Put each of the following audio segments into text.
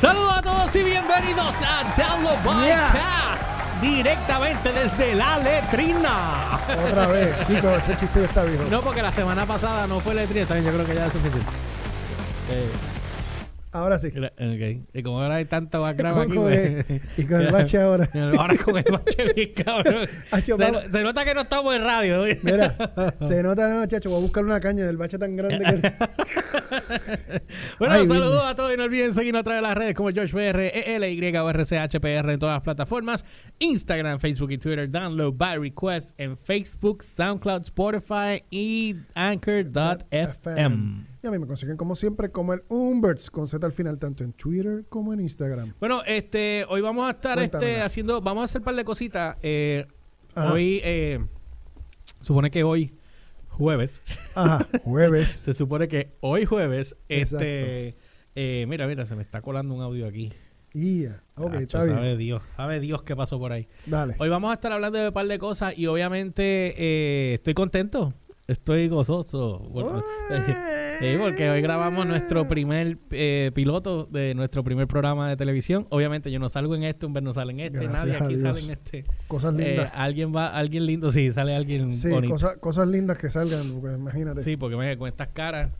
Saludos a todos y bienvenidos a Download Podcast directamente desde la letrina. Otra vez, chicos, ese chiste ya está viejo. No, porque la semana pasada no fue letrina, también yo creo que ya es suficiente. Eh, Ahora sí. gra- ok. Y como ahora hay tanto background aquí, pues, y con el bache ahora. Ahora con el bache bien cabrón. Se, nota que no estamos en radio. Mira, se nota, no, chacho, voy a buscar una caña del bache tan grande que. Bueno, Ay, saludos a todos y no olviden seguirnos a través de las redes como PR, ELY o RCHPR en todas las plataformas. Instagram, Facebook y Twitter. Download by request en Facebook, SoundCloud, Spotify y Anchor.fm. Y a mí me consiguen como siempre como el Umberts con Z al final, tanto en Twitter como en Instagram. Bueno, este, hoy vamos a estar este, haciendo, vamos a hacer un par de cositas. Eh, hoy, eh, supone que hoy, jueves, Ajá, jueves. se supone que hoy jueves, este, eh, mira, mira, se me está colando un audio aquí. Y ya. Ok, Tacho, está bien. Sabe Dios, sabe Dios qué pasó por ahí. Dale. Hoy vamos a estar hablando de un par de cosas y obviamente eh, estoy contento, estoy gozoso. Bueno, eh, porque hoy grabamos nuestro primer eh, piloto de nuestro primer programa de televisión. Obviamente yo no salgo en este, Humber no sale en este, Gracias nadie aquí sale en este. Cosas Eh, lindas. alguien va, alguien lindo, sí, sale alguien sí, bonito. cosas, cosas lindas que salgan, porque imagínate. Sí, porque me, con estas caras,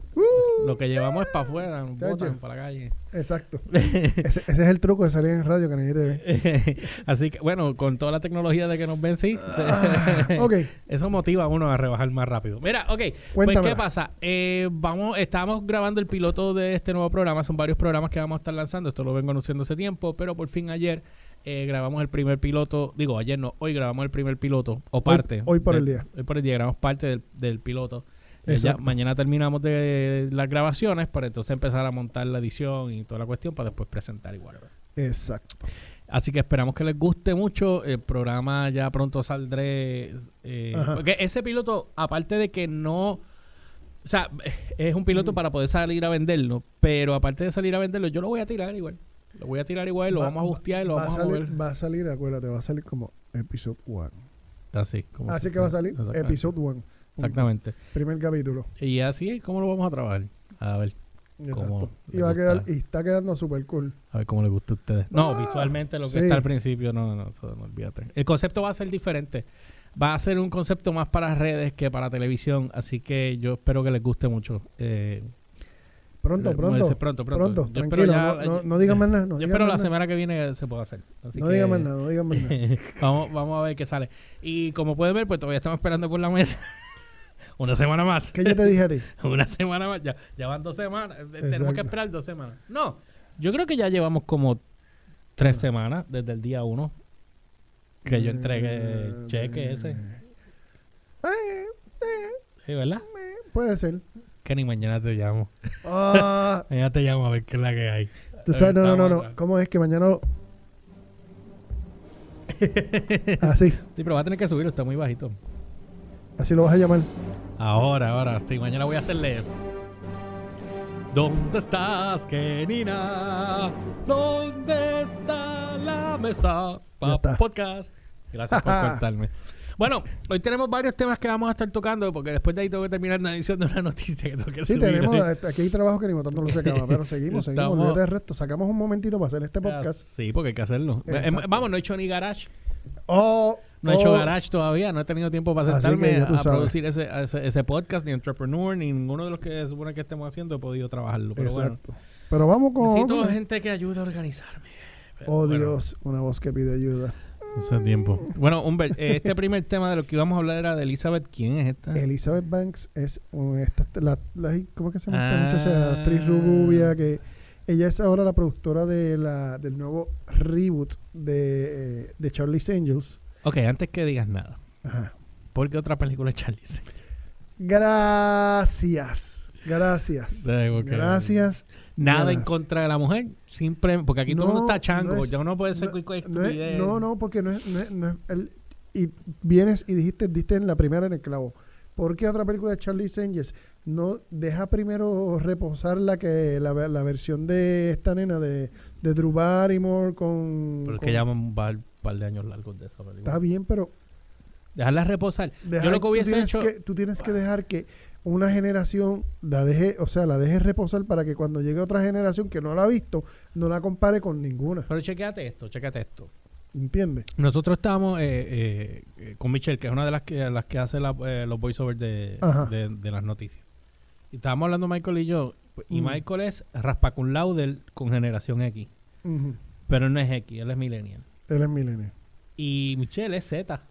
lo que llevamos es para afuera, nos botan para la calle. Exacto. ese, ese es el truco de salir en radio que nadie te ve. Así que, bueno, con toda la tecnología de que nos ven, sí. Ah, ok, Eso motiva a uno a rebajar más rápido. Mira, ok. Pues. ¿qué pasa? Eh, vamos, estamos grabando el piloto de este nuevo programa. Son varios programas que vamos a estar lanzando. Esto lo vengo anunciando hace tiempo, pero por fin ayer eh, grabamos el primer piloto. Digo, ayer no, hoy grabamos el primer piloto, o parte. hoy por del- el día. Hoy por el día grabamos parte del, del piloto. Eh, ya mañana terminamos de las grabaciones para entonces empezar a montar la edición y toda la cuestión para después presentar igual. Exacto. Así que esperamos que les guste mucho. El programa ya pronto saldré. eh, porque ese piloto, aparte de que no. O sea, es un piloto para poder salir a venderlo. Pero aparte de salir a venderlo, yo lo voy a tirar igual. Lo voy a tirar igual, lo Va- vamos a bustear y lo va vamos a, salir, mover. Va a salir, acuérdate, va a salir como episode 1. Así, como Así que va a salir episode 1. Exactamente. Primer capítulo. Y así es como lo vamos a trabajar. A ver, Exacto. Y va a quedar, y está quedando súper cool. a ver cómo les gusta a ustedes. No, Ah, visualmente lo que sí. está al principio, no, no, eso no olvídate. El concepto va a ser diferente. Va a ser un concepto más para redes que para televisión, así que yo espero que les guste mucho. Eh, Pronto, eh, pronto. dice, pronto, pronto. Pronto, Yo espero tranquilo. ya- no, no, no digan más nada. No yo espero la nada. semana que viene se pueda hacer. Así No que, digan más nada, no digan más nada. vamos, vamos a ver qué sale. Y como pueden ver, pues todavía estamos esperando por la mesa. Una semana más. ¿Qué yo te dije a ti? Una semana más. Ya, ya van dos semanas. Eh, Tenemos que esperar dos semanas. No, yo creo que ya llevamos como tres semanas desde el día uno que yo entregué Eh, cheque ese. Eh, eh, Sí, ¿verdad? puede ser. Que ni mañana te llamo. Ah, Mañana te llamo a ver qué es la que hay. tú sabes, no, no, no, no. ¿Cómo es que mañana Así, Sí, pero va a tener que subirlo, está muy bajito. así lo vas a llamar. Ahora, ahora, sí, mañana voy a hacerle. ¿Dónde estás, Kenina? ¿Dónde está la mesa? Pa está. podcast. Gracias por cortarme. Bueno, hoy tenemos varios temas que vamos a estar tocando porque después de ahí tengo que terminar la edición de una noticia que tengo que Sí, subir. tenemos, este, aquí hay trabajo que ni tanto no se acaba, pero seguimos, seguimos, Estamos- olvídate del resto. Sacamos un momentito para hacer este podcast. Sí, porque hay que hacerlo. Eh. Vamos, no he hecho ni garage. Oh, No he hecho oh, garage todavía. No he tenido tiempo para sentarme a sabes. producir ese, ese, ese podcast, ni Entrepreneur, ni ninguno de los que se supone que estemos haciendo he podido trabajarlo. Pero bueno, Exacto. Pero vamos con... necesito gente que ayude a organizarme. Pero Oh, bueno, Dios, una voz que pide ayuda. Hace tiempo. Bueno, Humbert, eh, este primer tema de lo que íbamos a hablar era de Elizabeth. ¿Quién es esta? Elizabeth Banks es esta, la, la- ¿cómo que se llama esta Ah. muchacha? Actriz rubia que ella es ahora la productora de la, del nuevo reboot de, eh, de Charlie's Angels. Ok, antes que digas nada. Ajá. ¿Por qué otra película es Charlie? Gracias. Gracias. Gracias. Nada en Gracias. contra de la mujer. Siempre, porque aquí todo el mundo está chango. no es- ya uno puede ser no- cualquier No, es- estupidez. no, no, porque no es, no es- no es el- y vienes y dijiste, diste en la primera en el clavo. ¿Por qué otra película de Charlie Angels no deja primero reposar la que la, ve- la versión de esta nena de, de Drew Barrymore con, Pero es con- que llevan un par, de años largos de esa película. está bien, pero Dejarla reposar. dejar- Yo lo que tú hubiese tienes hecho. que- tú tienes que dejar que una generación la deje, o sea, la deje reposar para que cuando llegue otra generación que no la ha visto, no la compare con ninguna. Pero chequéate esto, chequéate esto. ¿Entiendes? Nosotros estábamos eh, eh, eh, con Michelle, que es una de las que, las que hace la- eh, los voiceovers de, de, de las noticias. Y estábamos hablando Michael y yo, y Mm. Michael es raspacun lauder con generación X. Ujú. Pero no es X, él es millennial. Él es milenio. Y Michelle es Z.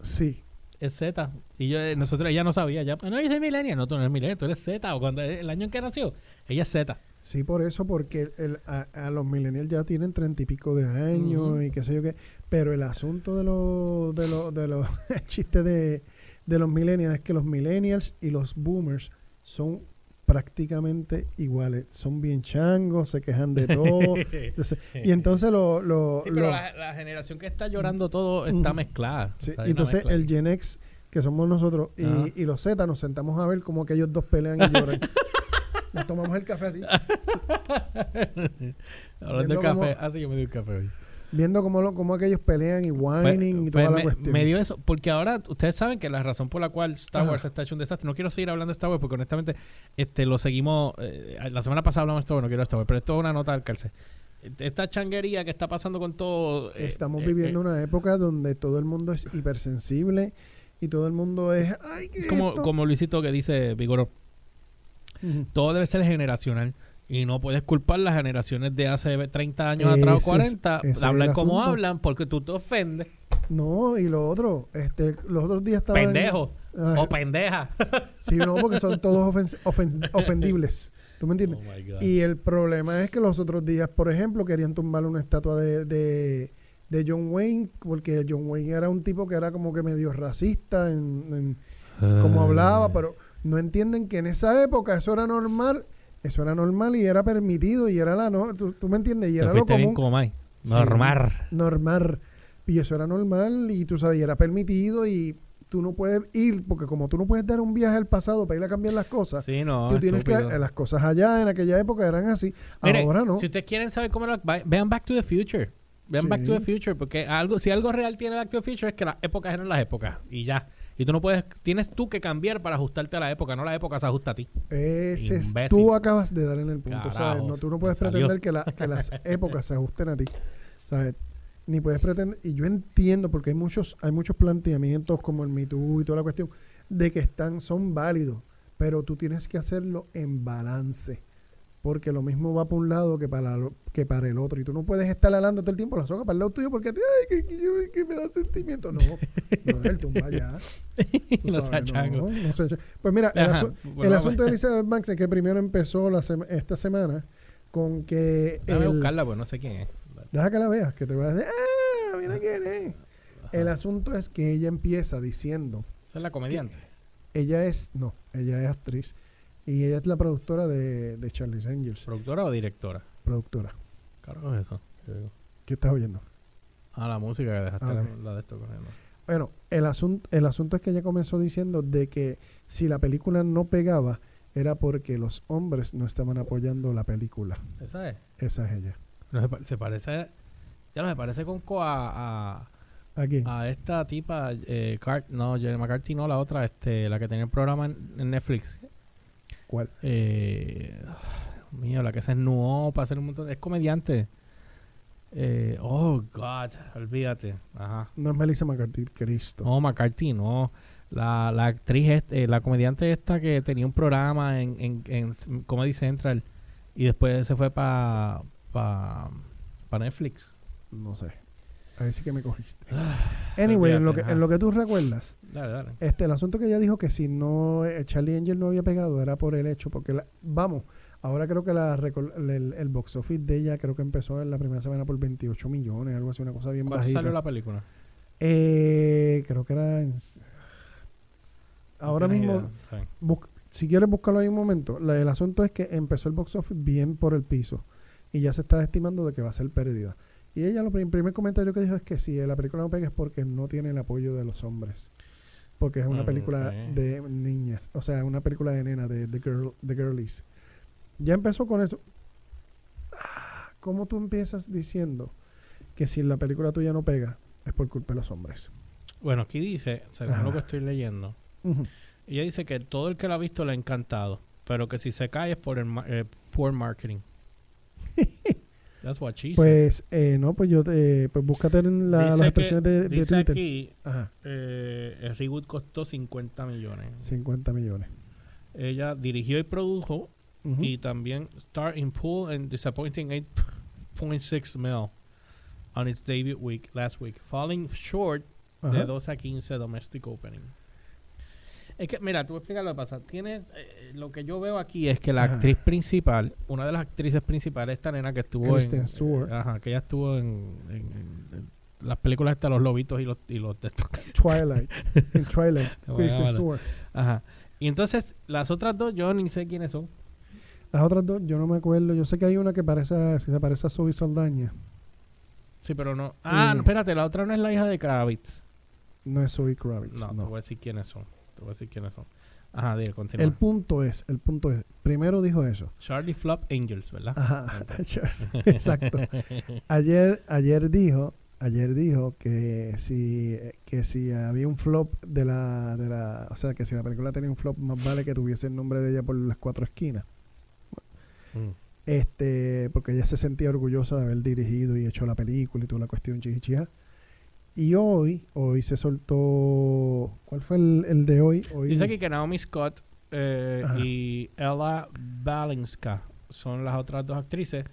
Sí. Es Z. Y yo, eh, nosotros, ella no sabía. Ya, no, yo soy millennial. No, tú no eres millennial, tú eres Z. O cuando el año en que nació, ella es Z. Sí, por eso, porque el- a, a los millennials ya tienen treinta y pico de años y qué sé yo qué. Pero el asunto de los de los de los chistes de, de los millennials es que los millennials y los boomers son prácticamente iguales. Son bien changos, se quejan de todo. Entonces- y entonces lo, lo- Sí, pero lo- la, la generación que está llorando todo está Ujú. mezclada. sí, O sea, entonces mezcla el Gen X, que somos nosotros, y, y los Z, nos sentamos a ver cómo aquellos dos pelean y lloran. Nos tomamos el café así. Hablando de café. cómo- Ah, yo me di un café hoy. Viendo cómo, lo, cómo aquellos pelean y whining y Pues- toda pues la me, cuestión. me dio eso, porque ahora ustedes saben que la razón por la cual Star Ajá. Wars está hecho un desastre, no quiero seguir hablando de Star Wars porque honestamente este lo seguimos, eh, la semana pasada hablamos de Star Wars, no quiero de Star Wars, pero esto es una nota al cárcel. Esta changuería que está pasando con todo... eh, Estamos eh, viviendo eh, una época donde todo el mundo es hipersensible y todo el mundo es... ¡Ay, qué como, esto?". como Luisito que dice Vigoro, Ujú. todo debe ser generacional. Y no puedes culpar las generaciones de hace 30 años Ese atrás o es- 40 ese es de hablar como asunto. hablan porque tú te ofendes. No, y lo otro, este, los otros días estaban... Pendejo o pendeja. sí, no, porque son todos ofen- ofendibles. ¿Tú me entiendes? Oh. Y el problema es que los otros días, por ejemplo, querían tumbar una estatua de, de, de John Wayne, porque John Wayne era un tipo que era como que medio racista en, en cómo hablaba, pero no entienden que en esa época eso era normal, eso era normal y era permitido y era la no, tú, tú me entiendes, y era lo fuiste bien común, como Mike. Sí. Normal. normal, y eso era normal y tú sabes, y era permitido y tú no puedes ir, porque como tú no puedes dar un viaje al pasado para ir a cambiar las cosas, Sí, no. tú tienes que, las cosas allá en aquella época eran así, Mire, ahora no. Si ustedes quieren saber cómo era, vean Back to the Future. Vean Sí. Back to the Future, porque algo, si algo real tiene Back to the Future es que las épocas eran las épocas y ya. Y tú no puedes, tienes tú que cambiar para ajustarte a la época, no la época se ajusta a ti. Ese es, tú acabas de dar en el punto, ¿sabes? No, tú no puedes pretender que, la- que las épocas se ajusten a ti, ¿sabes? Ni puedes pretender, y yo entiendo porque hay muchos, hay muchos planteamientos como el Me Too y toda la cuestión de que están, son válidos, pero tú tienes que hacerlo en balance, porque lo mismo va para un lado que para, lo- que para el otro, y tú no puedes estar alando todo el tiempo la soga para el lado tuyo porque a ti, ay, que, que que me da sentimiento, no, no, tumba ya. No sabes, no. Pues mira, el, Ajá, asu- bueno, el vamos. asunto de Elizabeth Banks es que primero empezó la sema- esta semana con que... Déjame el- buscarla, pues no sé quién es. deja que la veas, que te vas a decir, ¡ah, mira quién es! El asunto es que ella empieza diciendo, Esa es la comediante. ella es, no, ella es actriz y ella es la productora de, de Charlie's Angels, ¿Productora o directora? productora. Claro, es eso. ¿Qué estás oyendo? Ah, la música que dejaste Ah, la, ok. la de esto corriendo. Bueno, el asunto, el asunto es que ella comenzó diciendo de que si la película no pegaba era porque los hombres no estaban apoyando la película. Esa es. Esa es ella. No, se, pa- se parece. Ya no se parece con co a, a, Aquí. a esta tipa. Eh, no, Jenny McCarthy, no, la otra, este, la que tenía el programa en, en Netflix. ¿Cuál? Eh, mío, la que se esnuó para hacer un montón. Es comediante. Eh, oh, God, olvídate. Ajá. No es Melissa McCarthy, Cristo. No, McCarthy, no. La, la actriz, este, la comediante esta que tenía un programa en, en, Comedy Central y después se fue para pa, pa Netflix. No sé. Ahí sí que me cogiste. Anyway, en lo, que, en lo que tú recuerdas, Dale, dale. este, el asunto que ella dijo que si no eh, Charlie Angel no había pegado era por el hecho, porque la- vamos, ahora creo que la el, el box office de ella creo que empezó en la primera semana por 28 millones, algo así, una cosa bien ¿Cuánto bajita. salió la película? Eh, creo que era en- ahora No mismo. Bus- si quieres buscarlo ahí un momento, la- el asunto es que empezó el box office bien por el piso y ya se está estimando de que va a ser pérdida. Y ella, lo prim- primer comentario que dijo es que si la película no pega es porque no tiene el apoyo de los hombres. Porque es una Mm, película de niñas, o sea, una película de nena, de, de, girl, de girlies. Ya empezó con eso. Ah, ¿Cómo tú empiezas diciendo que si la película tuya no pega es por culpa de los hombres? Bueno, aquí dice, según Ajá. lo que estoy leyendo. Ella dice que todo el que la ha visto le ha encantado, pero que si se cae es por el ma- eh, poor marketing. That's what she said. Pues, eh, no, pues yo te. Pues búscate en la- las que- expresiones de, de Dice Twitter. aquí, Ajá, eh, el reboot costó 50 millones. 50 millones. Ella dirigió y produjo Ujú. y también star in pool and disappointing 8.6 mil on its debut week last week, falling short de Ajá. 2 a 15 domestic opening. Es que, mira, tú explica lo que pasa. Tienes, eh, lo que yo veo aquí es que la Ajá. actriz principal, una de las actrices principales, esta nena que estuvo Kristen en... Stewart. eh, ajá, que ella estuvo en, en- en- en las películas estas, Los Lobitos y los... Y los de estos. Twilight. en Twilight. Bueno, Kristen. Stewart. Ajá. Y entonces, las otras dos, yo ni sé quiénes son. Las otras dos, yo no me acuerdo. Yo sé que hay una que parece, a- se parece a Zoe Saldaña. Sí, pero no. Ah, Mm. no, espérate, la otra no es la hija de Kravitz. No es Zoe Kravitz. No, No, te voy a decir quiénes son. Te voy a decir quiénes son. Ajá, dile, continúa. El punto es, el punto es, primero dijo eso. Charlie Flop Angels, ¿verdad? Ajá, exacto. Ayer, ayer dijo, ayer dijo que si, que si había un flop de la, de la, o sea, que si la película tenía un flop, más vale que tuviese el nombre de ella por las cuatro esquinas. Mm. Este, porque ella se sentía orgullosa de haber dirigido y hecho la película y toda la cuestión chichichija. Y hoy, hoy se soltó, ¿cuál fue el, el de hoy? hoy Dice aquí que Naomi Scott eh, y Ella Balinska son las otras dos actrices.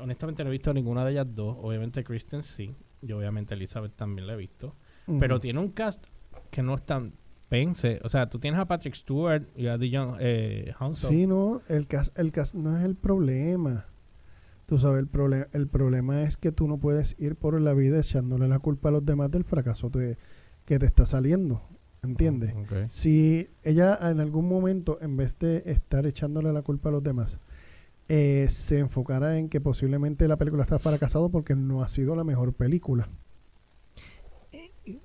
Honestamente no he visto ninguna de ellas dos. Obviamente Kristen sí. Y obviamente Elizabeth también la he visto. Pero tiene un cast que no es tan pense. O sea, tú tienes a Patrick Stewart y a Dijon eh, Hounslow. Sí, no, el cast, el cast no es el problema. Tú sabes, el, proble- el problema es que tú no puedes ir por la vida echándole la culpa a los demás del fracaso te- que te está saliendo. ¿Entiendes? Oh, ok. Si ella en algún momento, en vez de estar echándole la culpa a los demás, eh, se enfocara en que posiblemente la película está fracasado porque no ha sido la mejor película.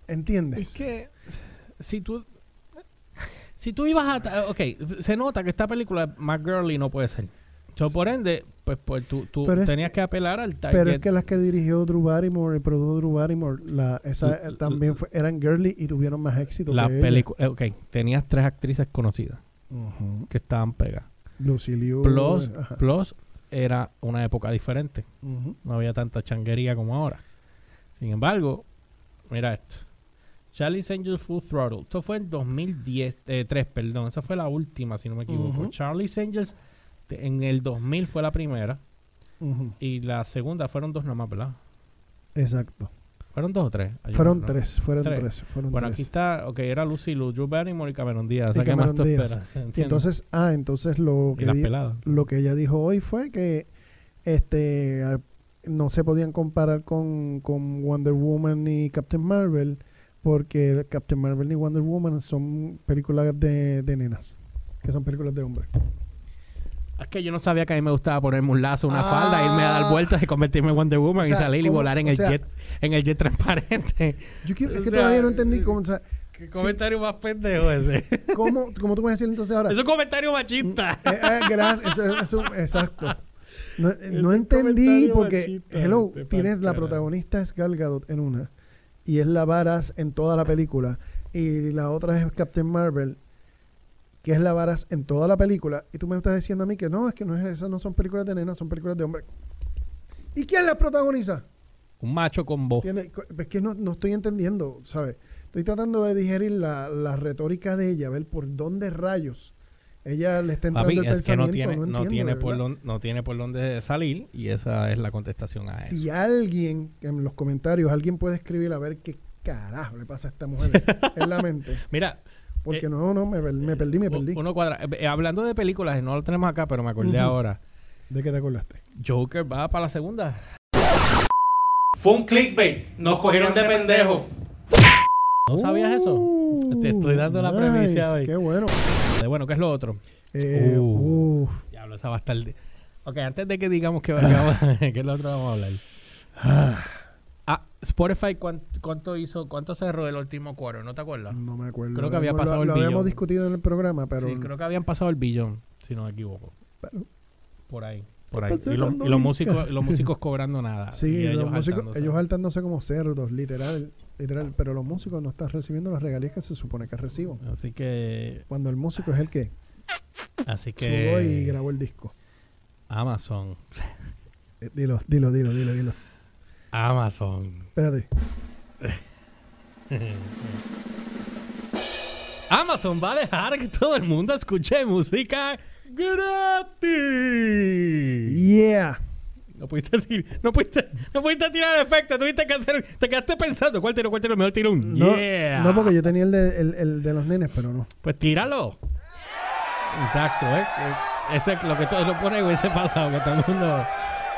¿Entiendes? Es que si tú si tú ibas a ok, se nota que esta película más girly no puede ser. So, por ende, pues, pues tú, tú Pero es tenías que- que, apelar al target. Pero es que las que dirigió Drew Barrymore y produjo Drew Barrymore, la, esa, L- eh, también fue- eran girly y tuvieron más éxito. la película, ok, tenías tres actrices conocidas que estaban pegadas. Lucy Liu. Plus, eh, ajá. plus era una época diferente. No había tanta changuería como ahora. Sin embargo, mira esto. Charlie's Angels Full Throttle. Esto fue en 2010, eh, 3, perdón. Esa fue la última, si no me equivoco. Ujú. Charlie's Angels te- en el 2000 fue la primera. Y la segunda fueron dos nomás, ¿verdad? Exacto. ¿Fueron dos o tres? Fueron no- tres, fueron Tres. tres. fueron Bueno, tres. aquí está, ok, era Lucy Liu, Drew Barrymore y Cameron Díaz. O sea, entonces, ah, entonces lo que, peladas. lo que ella dijo hoy fue que este no se podían comparar con, con Wonder Woman y Captain Marvel porque Captain Marvel y Wonder Woman son películas de, de nenas, que son películas de hombres. Es que yo no sabía que a mí me gustaba ponerme un lazo, una Ah. falda, irme a dar vueltas y convertirme en Wonder Woman O sea, y salir y volar en O el sea- jet, en el jet transparente. Yo quiero- es O que sea, todavía no entendí cómo, o sea, Qué Sí. comentario más pendejo ese. cómo, cómo tú a decir entonces ahora. es un comentario machista. Eh, eh, gracias, eso- eso- exacto. No, eh, no entendí porque, machista, hello, tienes la protagonista es Gal Gadot en una y es la Varas en toda la película y la otra es Captain Marvel que es la Varas en toda la película y tú me estás diciendo a mí que no, es que no es, esas no son películas de nenas, son películas de hombres. ¿Y quién las protagoniza? Un macho con voz. Es que no, no estoy entendiendo, ¿sabes? Estoy tratando de digerir la, la retórica de ella, ver por dónde rayos ella le está entrando Papi, el es que no pensamiento. tiene, no, entiendo, tiene por dónde, no tiene por dónde salir y esa es la contestación a eso. Si alguien en los comentarios, alguien puede escribir a ver qué carajo le pasa a esta mujer en la mente. Mira, Porque Eh, no, no, me, me perdí, me perdí. uno cuadra. eh, eh, hablando de películas, no lo tenemos acá, pero me acordé ahora. ¿De qué te acordaste? Joker va para la segunda. Fue un clickbait. Nos cogieron de pendejo. ¿No sabías eso? Uh, Te estoy dando la premisa hoy. Qué bueno. Eh, Bueno, ¿qué es lo otro? Eh, Uh. uh, Diablo, esa va a estar... Ok, antes de que digamos que, que vamos- que es lo otro vamos a hablar. Ah, Ah, Spotify, ¿cuán- ¿cuánto, hizo? ¿Cuánto cerró el último cuadro? ¿No te acuerdas? no me acuerdo. Creo que había Lo- pasado lo, el lo habíamos billón. discutido en el programa, pero... sí, creo que habían pasado el billón, si no me equivoco. pero- Por ahí. por ahí. Y, los- y músicos, los músicos cobrando nada. Sí, y los ellos músicos, hartándose. ellos saltándose como cerdos, literal, literal. Pero los músicos no están recibiendo las regalías que se supone que reciban. Así que, Cuando el músico es el que así sudó y que grabó el disco. Amazon, Eh, Dilo, dilo, dilo, dilo, dilo. Amazon, Espérate. Amazon va a dejar que todo el mundo escuche música gratis. Yeah. No pudiste, tir- no pudiste, no pudiste tirar efecto, tuviste que hacer, te quedaste pensando, ¿cuál tiro, cuál tiro? Mejor tiro un No, yeah. no, porque yo tenía el de, el, el de los nenes, pero no. Pues tíralo. Exacto, ¿eh? Ese es lo que todo lo pone hubiese pasado, que todo el mundo...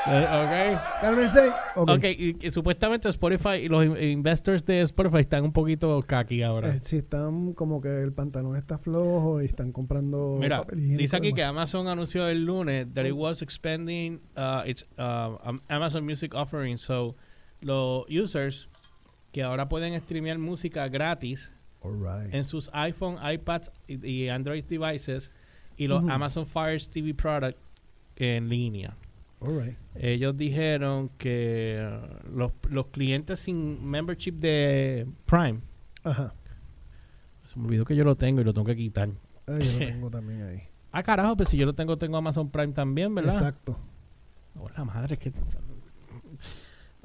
eh, Carmen C. ok. Ok. Ok, y, y supuestamente Spotify y los in- investors de Spotify están un poquito kaki ahora. Eh, sí, están como que el pantalón está flojo y están comprando. Mira, dice aquí de que. Amazon anunció el lunes that it was expanding uh, its uh, um, Amazon Music offering. So, los users que ahora pueden streamear música gratis Alright. en sus iPhone, iPads y, y Android devices y los Ujú. Amazon Fire TV product en línea. Alright. Ellos dijeron que uh, los, los clientes sin membership de Prime, Ajá. se me olvidó que yo lo tengo y lo tengo que quitar. Ah, yo lo tengo también ahí. Ah, carajo, pues si yo lo tengo, tengo Amazon Prime también, ¿verdad? Exacto. Oh, la madre que...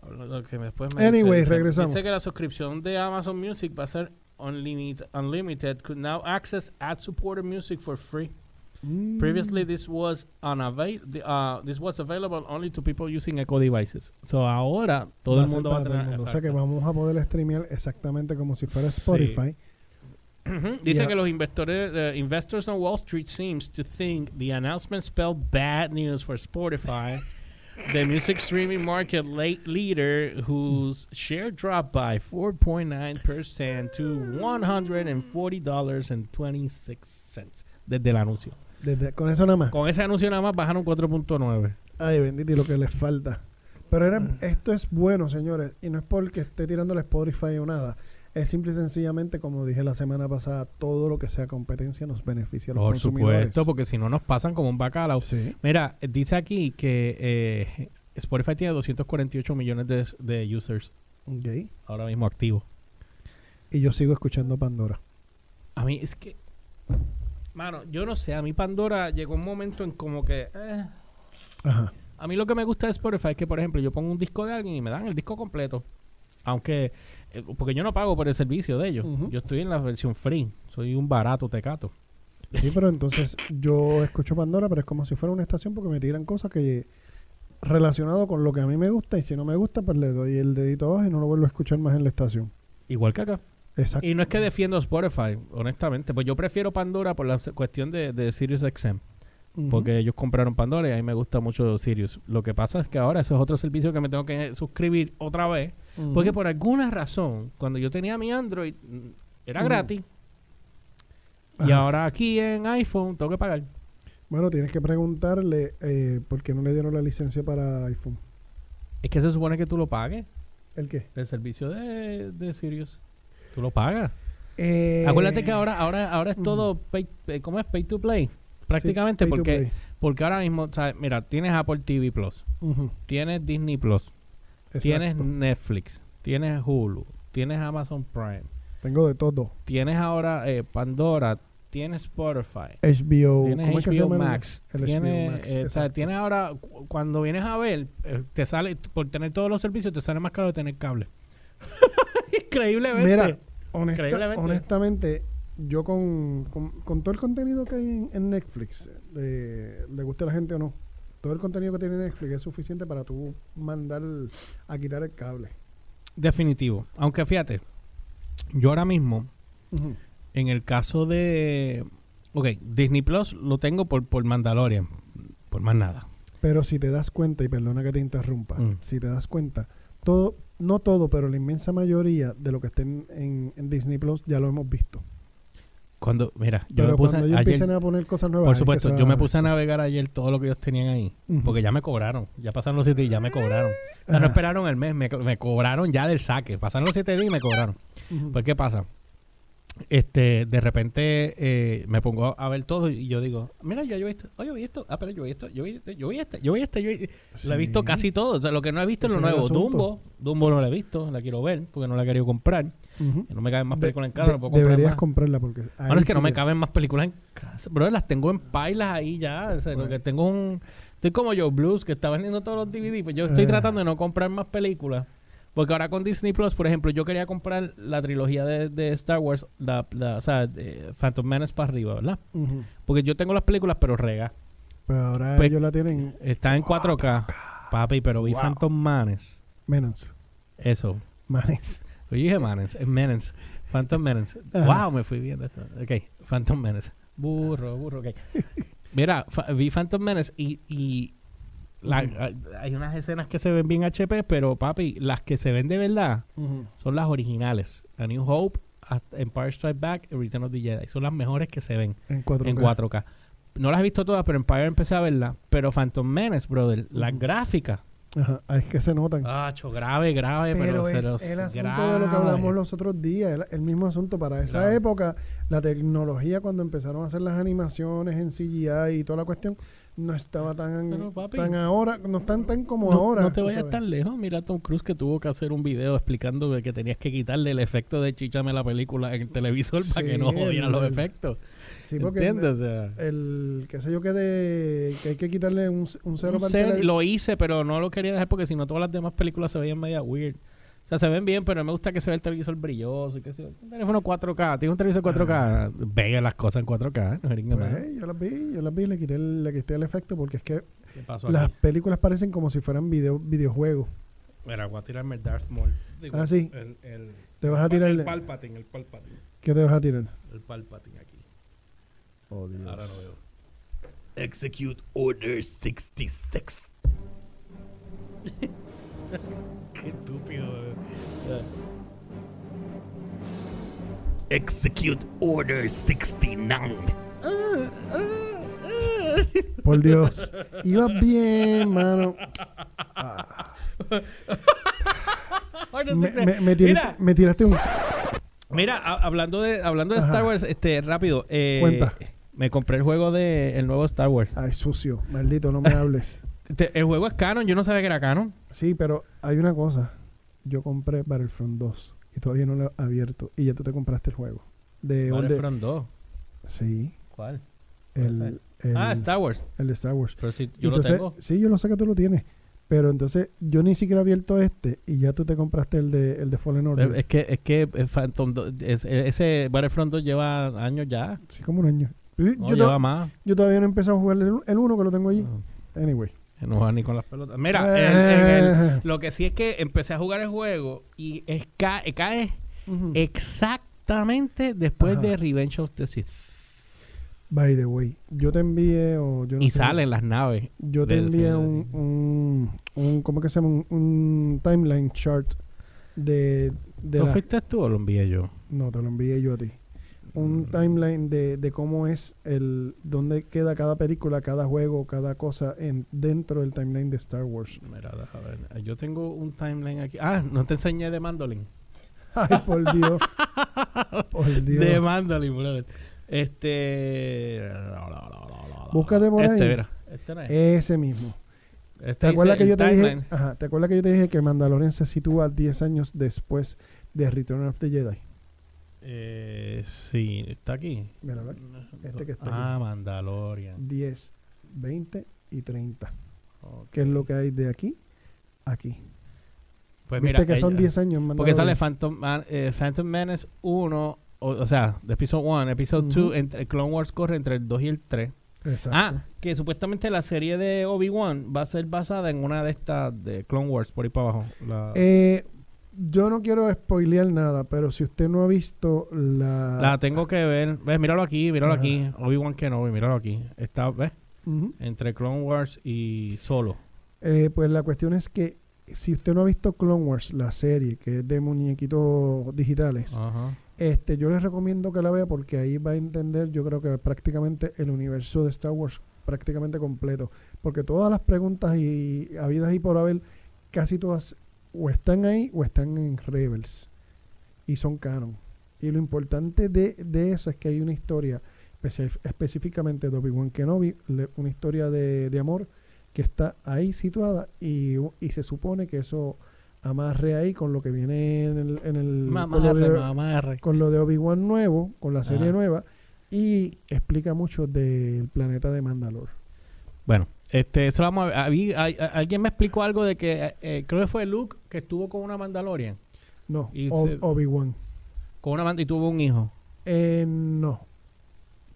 Lo que después me Anyway, dice- regresamos. Dice que la suscripción de Amazon Music va a ser unlimited, unlimited. Could now access ad-supported music for free. Mm. Previously, this was unavail the, uh, this was available only to people using Echo devices. So ahora todo Va el mundo va a tener. mundo. O sea que vamos a poder streamear exactamente como si fuera Spotify. Ujú. Dice Yeah. que los inversores, uh, investors on Wall Street seems to think the announcement spelled bad news for Spotify, the music streaming market late leader whose share dropped by 4.9% to $140.26 desde el anuncio. Desde- con eso nada más. Con ese anuncio nada más bajaron 4.9. Ay, bendito, y lo que les falta. Pero era- Mm. esto es bueno, señores. Y no es porque esté tirando el Spotify o nada. Es simple y sencillamente, como dije la semana pasada, todo lo que sea competencia nos beneficia a los Por consumidores. supuesto, porque si no nos pasan como un bacalao. Sí. Mira, dice aquí que eh, Spotify tiene 248 millones de, de users Ok. ahora mismo activos. Y yo sigo escuchando Pandora. A mí es que, mano, yo no sé, a mí Pandora llegó un momento en como que, eh, Ajá. a mí lo que me gusta de Spotify es que, por ejemplo, yo pongo un disco de alguien y me dan el disco completo. Aunque, eh, porque yo no pago por el servicio de ellos. Yo estoy en la versión free. Soy un barato tecato. Sí, pero entonces yo escucho Pandora, pero es como si fuera una estación porque me tiran cosas que relacionado con lo que a mí me gusta y si no me gusta pues le doy el dedito abajo y no lo vuelvo a escuchar más en la estación. Igual que acá. Exacto. Y no es que defiendo Spotify, honestamente. Pues yo prefiero Pandora por la cuestión de, de Sirius XM. Ujú. Porque ellos compraron Pandora y a mí me gusta mucho Sirius. Lo que pasa es que ahora eso es otro servicio que me tengo que suscribir otra vez. Porque por alguna razón, cuando yo tenía mi Android, mm, era gratis. Y ahora aquí en iPhone tengo que pagar. Bueno, tienes que preguntarle eh, por qué no le dieron la licencia para iPhone. Es que se supone que tú lo pagues, ¿El qué? el servicio de, de Sirius. Tú lo pagas. Eh, Acuérdate que ahora, ahora, ahora es todo, pay, eh, ¿cómo es? Pay to play. Prácticamente, pay to porque, play. porque ahora mismo, o sea, mira, tienes Apple TV Plus, tienes Disney Plus, tienes. Netflix, tienes Hulu, tienes Amazon Prime, Tengo de todo. tienes ahora eh, Pandora, tienes Spotify, HBO, tienes ¿cómo es que se HBO llama? Max, el HBO tienes, Max, eh, o sea, exacto. tienes ahora, cu- cuando vienes a ver, te sale, por tener todos los servicios, te sale más caro de tener cable. Increíblemente. Mira, honesta- Increíblemente. honestamente, yo con, con, con todo el contenido que hay en, en Netflix, eh, le guste a la gente o no, todo el contenido que tiene Netflix es suficiente para tú mandar a quitar el cable. Definitivo. Aunque fíjate, yo ahora mismo, en el caso de... Ok, Disney Plus lo tengo por, por Mandalorian, por más nada. Pero si te das cuenta, y perdona que te interrumpa, Mm. si te das cuenta, todo, no todo, pero la inmensa mayoría de lo que está en, Disney Plus ya lo hemos visto. Cuando, mira, yo pero me puse cuando ellos ayer, empiecen a poner cosas nuevas, por supuesto, yo me puse a navegar ayer todo lo que ellos tenían ahí, porque ya me cobraron, ya pasaron los siete días, ya me cobraron. O sea, no esperaron el mes, me, me cobraron ya del saque, pasaron los siete días y me cobraron. Ujú. Pues, ¿qué pasa? Este, de repente eh, me pongo a ver todo y yo digo, mira, yo, yo he visto, oye, yo vi esto, ah, pero yo vi esto, yo vi este, yo vi este, yo vi este, yo vi- lo he visto casi todo. O sea, lo que no he visto es lo nuevo. Dumbo, Dumbo no la he visto, la quiero ver porque no la he querido comprar. No me caben más películas en casa, de- no puedo comprar deberías más. comprarla porque... Bueno, es que no me caben más películas en casa. Bro, las tengo en pailas ahí ya. O sea, lo que tengo un... Estoy como Joe Blues, que está vendiendo todos los DVD. Pues yo estoy Ah. tratando de no comprar más películas. Porque ahora con Disney Plus, por ejemplo, yo quería comprar la trilogía de, de Star Wars, la, la- o sea, de Phantom Menace para arriba, ¿verdad? Porque yo tengo las películas, pero rega. Pero ahora Pues- ellos la tienen Está en 4K. Papi, pero vi Wow. Phantom Menace. menos. Eso. Manes. Yo dije Menace, Menace. Phantom Menace. Wow, me fui viendo esto. Ok, Phantom Menace. Burro, burro, ok. Mira, vi Phantom Menace y, y la- Ujú. hay- unas escenas que se ven bien HP, pero papi, las que se ven de verdad Ujú. son las originales. A New Hope, Empire Strike Back y Return of the Jedi. Son las mejores que se ven En 4K. en 4K. No las he visto todas, pero Empire empecé a verlas. Pero Phantom Menace, brother, las Ujú. gráficas. Ajá. Es que se notan. Ah, cho, grave, grave, pero, Pero es pero el asunto grave. de lo que hablamos los otros días, el, el mismo asunto. Para esa época, la tecnología cuando empezaron a hacer las animaciones en CGI y toda la cuestión, no estaba tan, Pero, papi, tan ahora, no están tan como no, ahora. no te vayas sabes. tan lejos. Mira a Tom Cruise que tuvo que hacer un video explicando que tenías que quitarle el efecto de chichame la película en el televisor para que no jodieran los efectos. Sí, porque ¿Entiendes? Sea, el, qué sé yo, que, de, que hay que quitarle un, un cero un para el cel- tele- lo hice, pero no lo quería dejar porque si no todas las demás películas se veían media weird. O sea, se ven bien, pero me gusta que se vea el televisor brilloso y que se un teléfono 4K, tiene un televisor 4K, vea las cosas en 4K, no. Pues, yo las vi, yo las vi, le quité el, le quité el efecto porque es que ¿Qué pasó las aquí? películas parecen como si fueran video, videojuegos. Mira, voy a tirarme el Darth Maul. Digo, Ah, sí. El, el- Te vas a tirar el el- Palpatine, el Palpatine. ¿Qué te vas a tirar? El Palpatine. Oh, Dios. Ahora lo veo. Execute Order 66. Qué estúpido. bebé. Execute Order 69. Por Dios. Ibas bien, mano. Me, me- me tiraste, Mira, me tiraste un... mira, a- hablando de hablando de Ajá. Star Wars, este rápido, eh, Cuenta. Me compré el juego de el nuevo Star Wars. Ay, sucio. Maldito, no me hables. Te- el juego es canon, yo no sabía que era canon. Sí, pero hay una cosa. Yo compré Battlefront 2 y todavía no lo he abierto. Y ya tú te compraste el juego. De, Battlefront 2. Sí. ¿Cuál? El, el, ah, Star Wars. el de Star Wars. Pero si yo entonces, lo tengo. Sí, yo lo sé que tú lo tienes. Pero entonces yo ni siquiera he abierto este y ya tú te compraste el de, el de Fallen Order. Es que, es que eh, Phantom 2 es- eh, ese Battlefront 2 lleva años ya. Sí, como un año. Yo, No, to- lleva más. yo todavía no he empezado a jugar el, el uno que lo tengo allí. Anyway. Que No juega ni con las pelotas. Mira, en- en el- Eh. lo que sí es que empecé a jugar el juego y es ca- cae exactamente después Ajá. de Revenge of the Sith. By the way, yo te envié o yo no y sé, salen las naves. Yo te envié un, un, un- ¿cómo que se llama? Un, un timeline chart de, de ¿Lo la- fuiste tú o lo envié yo? no, te lo envié yo a ti. Un Mm. timeline de, de cómo es el dónde queda cada película, cada juego, cada cosa en dentro del timeline de Star Wars. Mira, deja ver. Yo tengo un timeline aquí. Ah, no te enseñé de Mandolin. Ay, por Dios. por Dios. De Mandolin, brother. Este. Búscate por este, ahí. mira. Este no es. Ese mismo. Este ¿Te acuerdas que yo te dije? Ajá, ¿te acuerdas que yo te dije que Mandalorian se sitúa 10 años después de Return of the Jedi? Eh, sí, está aquí. Mira. Este que está ah, Mandalorian. 10, 20 y 30. Ok. Que es lo que hay de aquí aquí. Pues Viste mira, que son ella- 10 años en Porque sale Mandalorian? Phantom, Man- eh, Phantom Menace 1, o, o sea, de Episode 1, Episode Ujú. 2, entre, Clone Wars corre entre el 2 y el 3. Exacto. Ah, que supuestamente la serie de Obi-Wan va a ser basada en una de estas de Clone Wars, por ahí para abajo. La, Eh, yo no quiero spoilear nada, pero si usted no ha visto la... la tengo que ver. ¿Ves? Míralo aquí, míralo Ajá. aquí. Obi-Wan Kenobi, míralo aquí. Está, ¿ves? Entre Clone Wars y Solo. Eh, pues la cuestión es que si usted no ha visto Clone Wars, la serie, que es de muñequitos digitales, Ajá. este, yo les recomiendo que la vea porque ahí va a entender, yo creo que prácticamente el universo de Star Wars prácticamente completo. Porque todas las preguntas y habidas y por haber, casi todas o están ahí o están en Rebels. Y son canon. Y lo importante de, de eso es que hay una historia, específicamente de Obi-Wan Kenobi, una historia de, de amor que está ahí situada y, y se supone que eso amarre ahí con lo que viene en el... En el con lo de- Mamarre, mamarre. con lo de Obi-Wan nuevo, con la serie nueva, y explica mucho del planeta de Mandalor. Bueno, este, eso vamos a hay- a- alguien me explicó algo de que eh, eh, creo que fue Luke que estuvo con una Mandalorian. No, Obi-Wan. Con una Mand- y tuvo un hijo. Eh, no.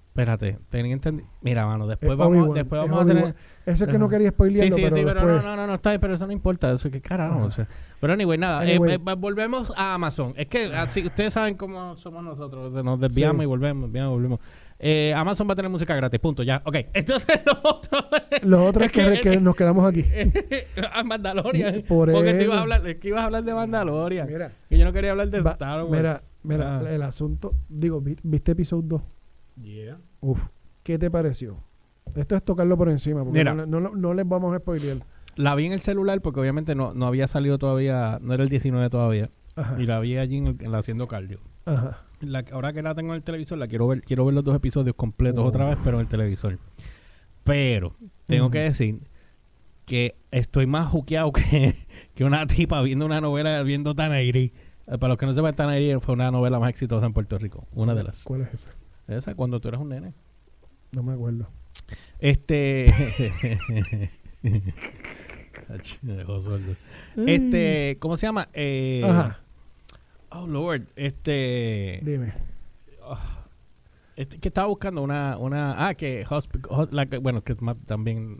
Espérate, tenía entendido. Mira, mano, después Es vamos, después es vamos a tener. Eso es que no quería Sí, spoilearlo, sí, pero sí, pero después... no, no, no, no, está bien, pero eso no importa. Eso qué carajo. Ajá. o sea. Pero anyway, nada. eh, Anyway. volvemos a Amazon. Es que así, ustedes saben cómo somos nosotros. Nos desviamos Sí. y volvemos, desviamos volvemos. Eh, Amazon va a tener música gratis, punto, ya. Ok, entonces lo otro Lo otro es Es que, que- que nos quedamos aquí. a Mandalorian. Por porque te ibas eso. a hablar, es que ibas a hablar de Mandalorian. Mira, Que yo no quería hablar de va- Star Wars. mira, mira, Ah. el asunto... Digo, vi- ¿viste episodio 2? Yeah. Uf, ¿qué te pareció? Esto es tocarlo por encima, porque Mira. no, no, no- no les vamos a spoilear. La vi en el celular porque obviamente no, no había salido todavía, no era el 19 todavía. Ajá, Y la vi allí en, el- en la haciendo cardio. ajá. La, ahora que la tengo en el televisor, la quiero ver, quiero ver los dos episodios completos Oh. otra vez, pero en el televisor. Pero tengo que decir que estoy más juqueado que, que una tipa viendo una novela viendo Tanagri. Eh, Para los que no sepan, Tanagri fue una novela más exitosa en Puerto Rico. Una de las. ¿Cuál es esa? Esa, cuando tú eras un nene. No me acuerdo. Este. Este, ¿cómo se llama? Eh, Ajá, Oh Lord, este, dime. este que estaba buscando una, una, ah, que, hosp- hos- la que- bueno, que también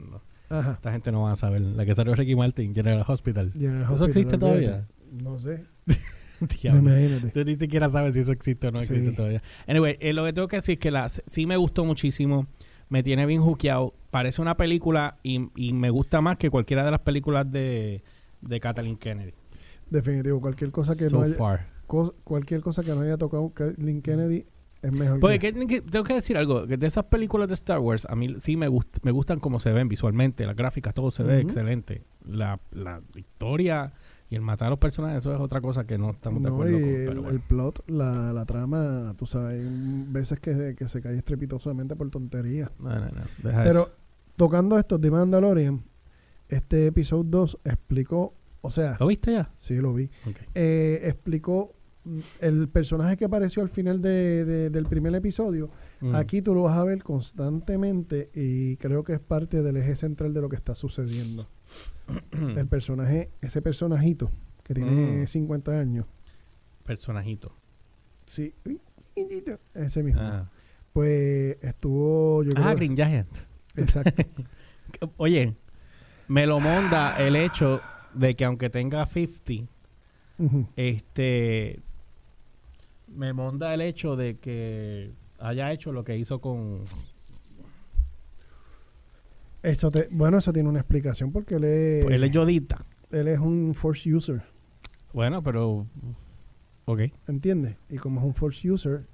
Ajá. esta gente no va a saber, la que salió Ricky Martin, General Hospital. General ¿Eso Hospital, existe todavía? No sé. Diablo. Imagínate. Tú ni siquiera sabes si eso existe o no existe Sí. todavía. Anyway, eh, lo que tengo que decir es que la, sí me gustó muchísimo. Me tiene bien juqueado. Parece una película y, y me gusta más que cualquiera de las películas de, de Kathleen Kennedy. Definitivo, cualquier cosa que so no haya, far. Cualquier cosa que no haya tocado Kathleen Kennedy es mejor. Porque que- que- que- tengo que decir algo, que de esas películas de Star Wars, a mí sí me, gust- me gustan como se ven visualmente, las gráficas, todo se ve excelente. La, la historia y el matar a los personajes, eso es otra cosa que no estamos de acuerdo y con. el, Pero el bueno. plot, la, la trama, tú sabes, hay veces que, que se cae estrepitosamente por tonterías. No, no, no, deja Pero eso. tocando esto de Mandalorian, este episodio 2 explicó, o sea, ¿Lo viste ya? sí lo vi, eh, explicó el personaje que apareció al final de- de- del primer episodio. Mm. Aquí tú lo vas a ver constantemente y creo que es parte del eje central de lo que está sucediendo. El personaje, ese personajito que tiene Mm. 50 años, Personajito. sí, ese mismo. Ah, Pues estuvo, yo creo, Ah, Green Giant. exacto. Oye, me lo monda el hecho de que aunque tenga 50, Ujú. este me monda el hecho de que haya hecho lo que hizo con Eso te- bueno, eso tiene una explicación porque él es, pues, él es Yodita. él es un Force User, Bueno, pero ok. ¿entiendes? Y como es un Force User,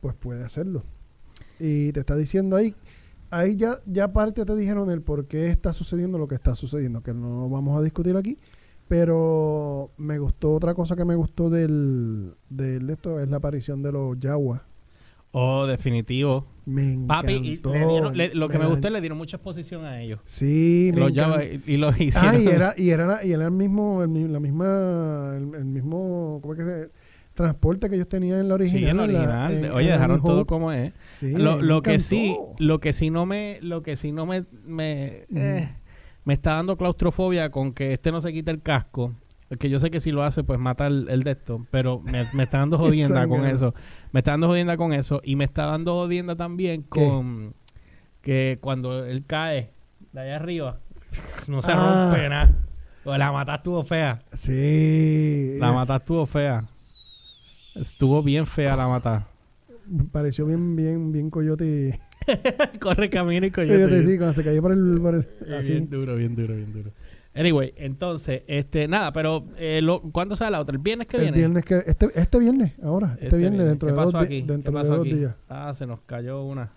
pues puede hacerlo. Y te está diciendo ahí, ahí ya, ya aparte te dijeron el por qué está sucediendo lo que está sucediendo, que no lo vamos a discutir aquí. Pero me gustó, otra cosa que me gustó del, del de esto es la aparición de los Yaguas. Oh, definitivo. Me Papi, y le dieron- le- lo que me da- gustó es le dieron mucha exposición a ellos. Sí, me Los. Java y, y los hicieron. Ah, y era, y era, la- y era el mismo, el, la misma, el, el mismo, ¿cómo es que se? Transporte que ellos tenían en la Sí, original. en la en la- original. en- Oye, dejaron todo como es. Sí, lo, lo que sí, lo que sí no me, lo que sí no me, me, Ujú. eh, me está dando claustrofobia con que este no se quite el casco. Que yo sé que si lo hace, pues mata el, el de esto. Pero me, me está dando jodienda con eso. Me está dando jodienda con eso. Y me está dando jodienda también ¿Qué? con que cuando él cae de allá arriba, no se Ah. rompe nada. O La mata estuvo fea. Sí. La mata estuvo fea. Estuvo bien fea la mata. Pareció bien, bien, bien coyote. Corre camino y Coyote, coyote. sí, cuando se cayó por el, por el así. Bien duro, bien duro, bien duro. Anyway, entonces, este, nada, pero eh, lo, ¿cuándo sale la otra? ¿El viernes que El viene? viernes que, este, este viernes, ahora, este, viernes, dentro ¿Qué de dos, aquí? dentro ¿Qué de dos aquí? días. Ah, se nos cayó una.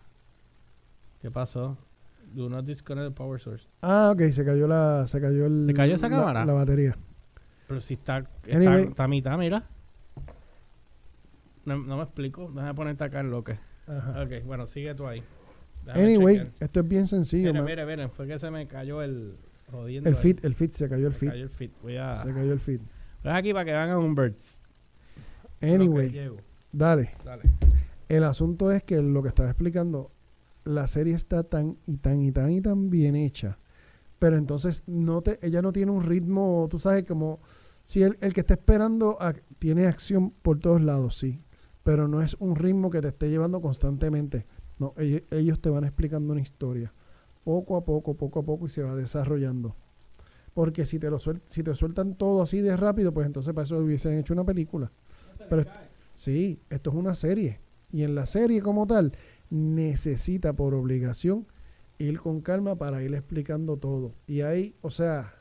¿Qué pasó? Do not disconnect the power source. Ah, ok, se cayó la, se cayó el, ¿Se cayó esa la- cámara? La, batería. Pero si está, está, Anyway. está a mitad, mira. No, no me explico. Déjame ponerte acá en lo que. Ajá. Ok, bueno, sigue tú ahí. Déjame Anyway, chequear. esto es bien sencillo. Miren, miren, miren, fue que se me cayó el jodiendo. El ahí. fit, el fit, se cayó el Se fit. cayó el fit. Voy a. Se cayó el fit. Voy aquí para que vean a Humbert. Anyway, dale. Dale. El asunto es que lo que estaba explicando, la serie está tan y tan y tan y tan bien hecha. Pero entonces no te, ella no tiene un ritmo, tú sabes, como si el, el que está esperando tiene acción por todos lados, sí. Pero no es un ritmo que te esté llevando constantemente. No, ellos, te van explicando una historia. Poco a poco, poco a poco y se va desarrollando. Porque si te lo suel- si te sueltan todo así de rápido, pues entonces para eso hubiesen hecho una película. Pero sí, esto es una serie. Y en la serie como tal, necesita por obligación ir con calma para ir explicando todo. Y ahí, o sea,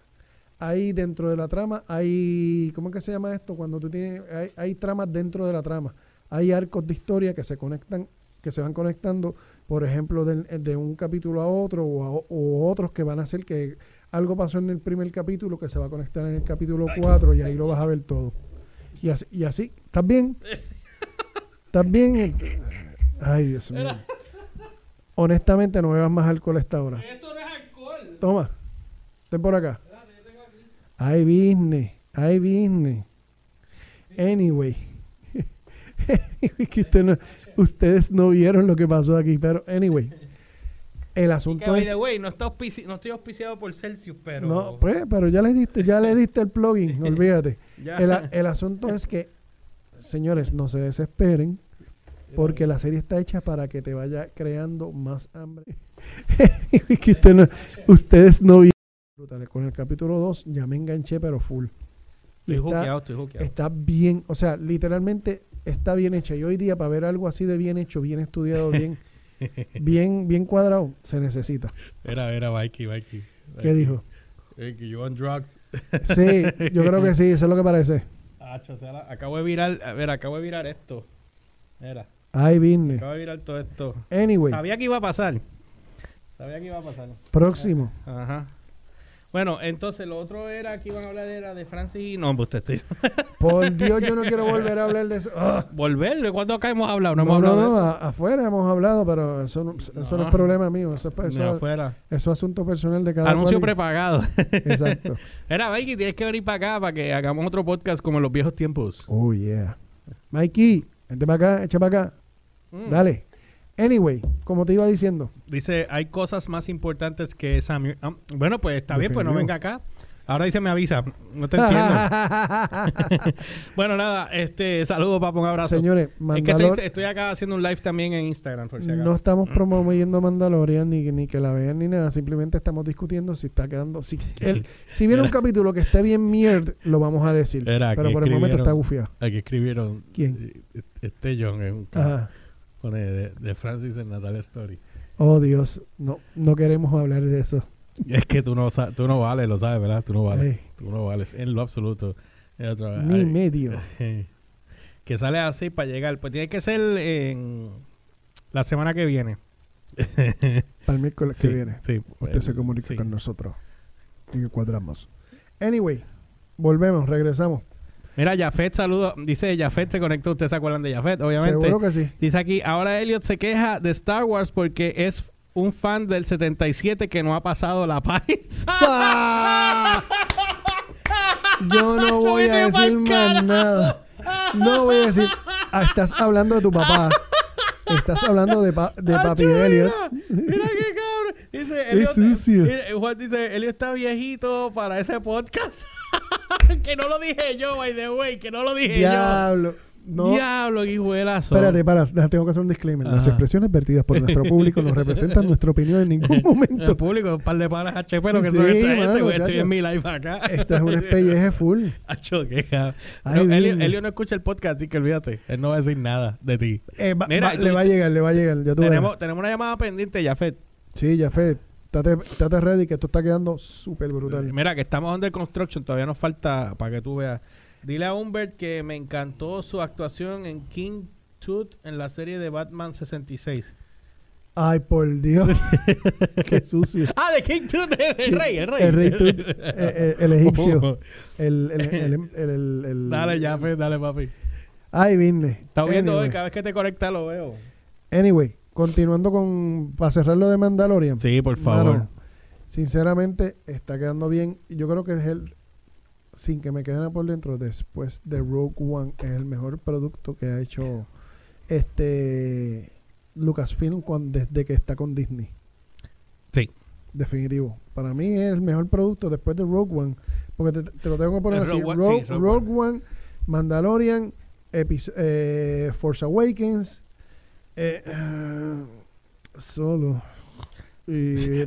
ahí dentro de la trama, hay, ¿cómo es que se llama esto? Cuando tú tienes, hay, hay tramas dentro de la trama. Hay arcos de historia que se conectan, que se van conectando, por ejemplo, de, un capítulo a otro, o, a- o otros que van a hacer que algo pasó en el primer capítulo que se va a conectar en el capítulo 4 y ahí lo vas a ver todo. Y así, y así ¿estás bien? ¿Estás bien? Ay, Dios mío. Honestamente, no bebas más alcohol a esta hora. Eso no es alcohol. Toma, ten por acá. Hay business, hay business. Anyway. Que usted no- ustedes no vieron lo que pasó aquí, pero anyway. El Que asunto by es... the way, no, está auspici- no estoy auspiciado por Celsius, pero. No, pues, pero ya le diste, ya le diste el plugin, olvídate. El, el asunto es que, señores, no se desesperen, porque la serie está hecha para que te vaya creando más hambre. que usted no- ustedes no vieron. Con el capítulo 2 ya me enganché, pero full. Y Estoy está, juqueado, estoy juqueado. está bien, o sea, literalmente está bien hecha. Y hoy día, para ver algo así de bien hecho, bien estudiado, bien, bien, bien cuadrado, se necesita. Era, era Mikey, Mikey. ¿Qué dijo? Mikey, you on drugs. Sí, yo creo que sí, eso es lo que parece. Acho, o sea, la- acabo de virar, a ver, acabo de virar esto. Mira, Ay, business. acabo de virar todo esto. Anyway, Sabía que iba a pasar. Sabía que iba a pasar. próximo. Ajá. Bueno, entonces lo otro era que iban a hablar era de Francis y no, pues te estoy. Por Dios, yo no quiero volver a hablar de eso. Ah. Volver, ¿cuándo acá hemos hablado? No, No, hemos hablado no, de a- afuera hemos hablado, pero eso no, eso no No. es problema mío. Eso es, eso, afuera. eso es asunto personal de cada Anuncio cual. prepagado. Exacto. Era, Mikey, tienes que venir para acá para que hagamos otro podcast como en los viejos tiempos. Oh, yeah. Mikey, vente para acá, echa para acá. Mm. Dale. Anyway, como te iba diciendo, Dice, hay cosas más importantes que Samuel. Ah, bueno, pues está bien, pues no venga acá. Ahora dice, me avisa. No te entiendo. bueno, nada, este, saludos, papá, un abrazo. Señores, es que Mandalor- estoy, estoy acá haciendo un live también en Instagram, por si acaso. no estamos promoviendo Mandalorian ni, que- ni que la vean ni nada. Simplemente estamos discutiendo si está quedando. Si, el- si viene un capítulo que esté bien mierda, lo vamos a decir. Era, Pero por el momento está gufiado. Aquí escribieron. ¿Quién? eh, Este John es un. Pone de, de Francis en Natalia Story. Oh, Dios. No, no queremos hablar de eso. Es que tú no, tú no vales, lo sabes, ¿verdad? Tú no vales. Ay, Tú no vales en lo absoluto. Otro, ni ay, medio. que sale así para llegar. Pues tiene que ser en la semana que viene. Para el miércoles Sí, que viene. Sí. Usted se comunica sí. con nosotros. Y cuadramos. Anyway, volvemos, regresamos. Mira, Jafet saludo. Dice Jafet se conectó. Ustedes se acuerdan de Jafet, obviamente. Seguro que sí. Dice aquí, ahora Elliot se queja de Star Wars porque es un fan del 77 que no ha pasado la página. Yo no voy a decir más nada. No voy a decir. Ah, estás hablando de tu papá. Estás hablando de, pa- de papi Elliot. Mira, qué cabrón. Dice, Elliot, sucio. eh, Juan dice, Elliot está viejito para ese podcast. que no lo dije yo, by the way, que no lo dije Diablo. yo. No. Diablo, hijuelazo. Espérate, para, tengo que hacer un disclaimer. Las expresiones vertidas por nuestro público no representan nuestra opinión en ningún El momento. público, un par de panas HP, lo que Sí, son esta gente, mano, güey, Estoy en mi live acá. Esto es un espelleje full. Acho, qué cabrón. Ay, No, Elio, no escucha el podcast, así que olvídate. Él no va a decir nada de ti. Eh, Mira, va- tú- le va a llegar, le va a llegar. Ya tú Tenemos, verás. tenemos una llamada pendiente, Jafet. Sí, ya Fed. Estate, estate ready que esto está quedando súper brutal. Mira, que estamos under construction, todavía nos falta para que tú veas. Dile a Humbert que me encantó su actuación en King Tooth en la serie de Batman 66. Ay, por Dios. Qué sucio. Ah, de King Tooth, el rey, el rey. El rey Tut, eh, eh, el egipcio. El, el, el- el- el- Dale, dale, papi. Ay, business. Está viendo Anyway. hoy, cada vez que te conectas lo veo. Anyway, continuando con. Para cerrar lo de Mandalorian. Sí, por favor. Mano, sinceramente, está quedando bien. Yo creo que es el. Sin que me queden por dentro, después de Rogue One, es el mejor producto que ha hecho este Lucasfilm cuan- desde que está con Disney. Sí. Definitivo. Para mí es el mejor producto después de Rogue One. Porque te, te lo tengo que poner El así. Rogue One, Rogue, sí, Rogue Rogue One, Mandalorian, eh, Force Awakens, eh, ah, Solo y, y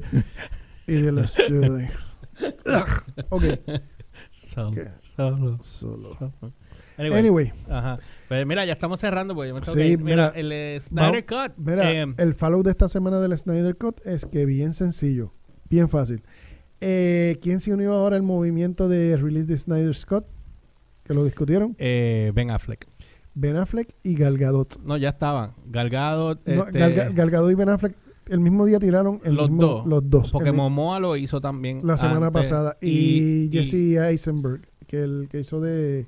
The Last Jedi. ok, Solo. Solo. solo. Anyway, Anyway, Ajá. Pues mira, ya estamos cerrando porque yo me tengo Sí, que ir. Mira, mira, el eh, Snyder Cut. mira, eh, el follow de esta semana del Snyder Cut es que bien sencillo, bien fácil. Eh, ¿Quién se unió ahora al movimiento de release de Snyder Scott? Que lo discutieron. eh, Ben Affleck. Ben Affleck y Gal Gadot. No, ya estaban. Galgado. No, este, Gal, Gal- Gal Gadot y Ben Affleck el mismo día tiraron el los mismo- dos. los dos. Porque Momoa lo hizo también. la semana antes. pasada. Y, Jesse Eisenberg, que el que hizo de...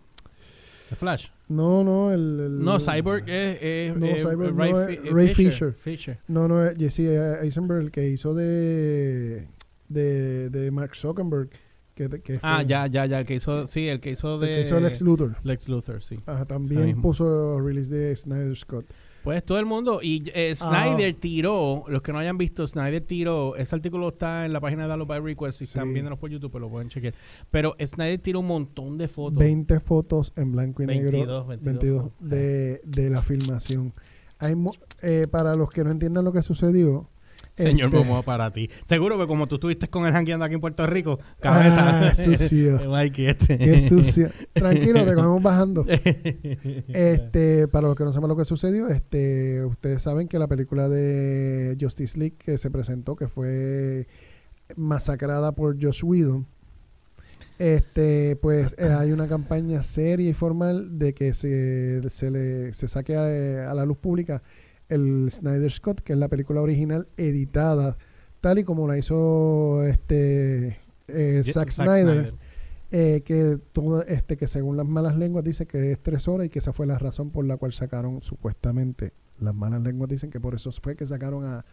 The Flash. No, no, el... el- No, Cyborg es. es- No, Cyborg Ray, no es- eh, Ray Fisher. Fisher. Fisher. No, no, es Jesse Eisenberg, el que hizo de... De, de Mark Zuckerberg. Que, que Ah, fue- ya, ya, ya. El que hizo. Sí, el que hizo el de. que hizo Lex Luthor. Lex Luthor, sí. Ajá, también puso release de Snyder Scott. Pues todo el mundo. Y eh, Ah. Snyder tiró, los que no hayan visto, Snyder tiró. Ese artículo está en la página de Download by Request. Si Sí. están viéndonos por YouTube, pues lo pueden chequear. Pero Snyder tiró un montón de fotos. 20 fotos en blanco y negro. 22, 22 22 fotos. de, de la filmación. Hay eh, para los que no entiendan lo que sucedió. Señor este, Momoa para ti. Seguro que como tú estuviste con el jangueando aquí en Puerto Rico, cabeza. Ah, sucio. Mikey, este. Qué sucio. Tranquilo, te cogemos bajando. Este, para los que no saben lo que sucedió, este, ustedes saben que la película de Justice League que se presentó, que fue masacrada por Josh Whedon, este, pues eh, hay una campaña seria y formal de que se, se le se saque a, a la luz pública el Snyder Scott, que es la película original editada, tal y como la hizo este eh, Zack Snyder eh, que todo este que según las malas lenguas dice que es tres horas y que esa fue la razón por la cual sacaron supuestamente las malas lenguas. Dicen que por eso fue que sacaron a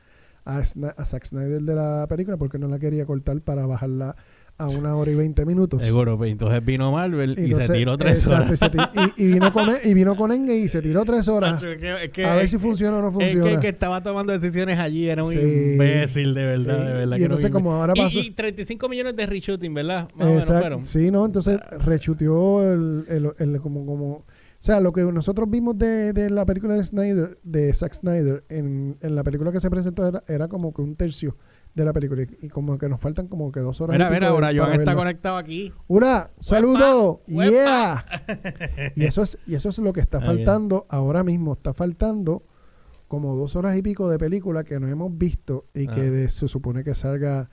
a, a Zack Snyder de la película porque no la quería cortar para bajarla a una hora y veinte minutos Seguro, pues entonces vino Marvel y, Entonces, se tiró tres exacto, horas. y, y- y vino con y vino con Enge y se tiró tres horas Macho, es que- es que- a ver es- si funciona o no es que funciona el que estaba tomando decisiones allí era un Sí. imbécil, de verdad, Sí, de verdad. y que entonces como ahora pasó y, y 35 millones de reshooting, ¿verdad? Más o menos Exacto. fueron. Sí, no, entonces rechuteó el, el- el- como, como, o sea, lo que nosotros vimos de, de la película de Snyder, de Zack Snyder, en, en la película que se presentó era, era como que un tercio de la película y, y como que nos faltan como que dos horas. Mira, mira, ahora Joan está conectado aquí. ¡Hurra! ¡Saludo! ¡Yeah! y eso es y eso es lo que está faltando ahora mismo. Está faltando como dos horas y pico de película que no hemos visto y Ah. que de- se supone que salga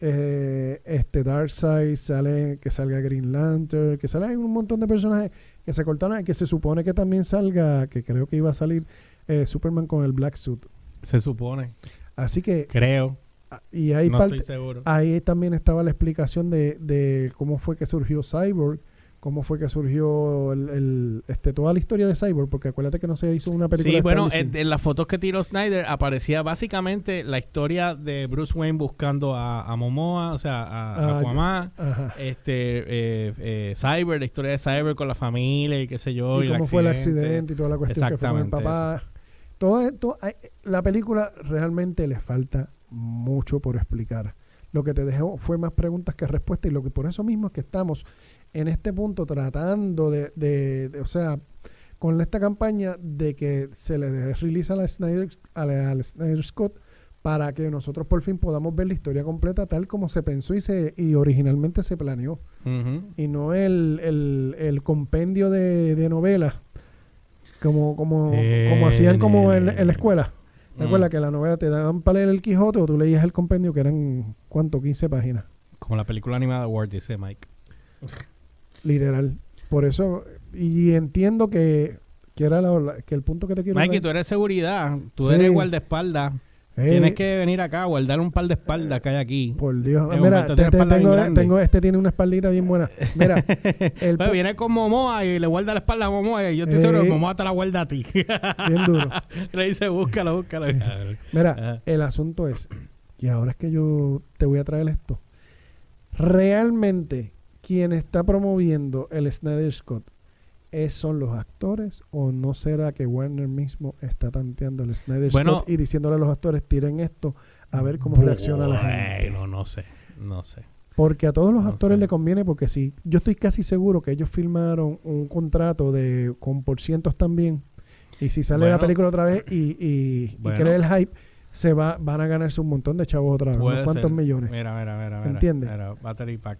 eh, este Darkseid, sale, que salga Green Lantern, que sale un montón de personajes que se cortaron y que se supone que también salga, que creo que iba a salir eh, Superman con el Black Suit. Se supone. Así que, Creo. Ah, y hay no parte, estoy seguro. Ahí también estaba la explicación de, de cómo fue que surgió Cyborg, cómo fue que surgió el, el- este, toda la historia de Cyborg, porque acuérdate que no se hizo una película. Sí, bueno, en, en las fotos que tiró Snyder aparecía básicamente la historia de Bruce Wayne buscando a, a Momoa, o sea, a, a Ah, Aquaman, Ajá. este, eh, eh, Cyber, la historia de Cyber con la familia y qué sé yo. y y cómo fue el accidente y toda la cuestión que fue con el papá. Todo esto, ay, la película realmente le falta mucho por explicar. Lo que te dejó fue más preguntas que respuestas y lo que por eso mismo es que estamos en este punto tratando de, de- de- o sea, con esta campaña de que se le dé release a la Snyder, a la- al Snyder Scott para que nosotros por fin podamos ver la historia completa tal como se pensó y se y originalmente se planeó y no el, el, el compendio de, de novelas como como, Eh, como hacían como en la escuela. ¿Te Mm. acuerdas que la novela te daban para leer el Quijote o tú leías el compendio que eran, ¿cuánto? 15 páginas, Como la película animada Word, dice Mike. literal. Por eso, y entiendo que, que era la- que el punto que te quiero Mikey, dar- tú eres seguridad, tú Sí. eres guardaespaldas. Tienes que venir acá, guardar un par de espaldas que hay aquí. Por Dios. Mira, te- te- tengo, este tiene una espaldita bien buena. Mira, el Pues viene con Momoa y le guarda la espalda a Momoa y yo estoy seguro que. Momoa te la guarda a ti. bien duro. le dice, búscalo, búscalo. Mira, Ajá. el asunto es que ahora es que yo te voy a traer esto. Realmente, quien está promoviendo el Snyder Scott ¿es, son los actores o no será que Warner mismo está tanteando el Snyder Bueno. Scott y diciéndole a los actores tiren esto a ver cómo reacciona la gente? Bueno, no sé, no sé. Porque a todos los No actores sé. le conviene porque si yo estoy casi seguro que ellos firmaron un contrato de con por cientos también y si sale la película otra vez y, y, y crea el hype se va van a ganarse un montón de chavos otra vez unos Puede cuantos ser. millones Mira, mira, mira. mira ¿Entiendes? Mira, battery pack.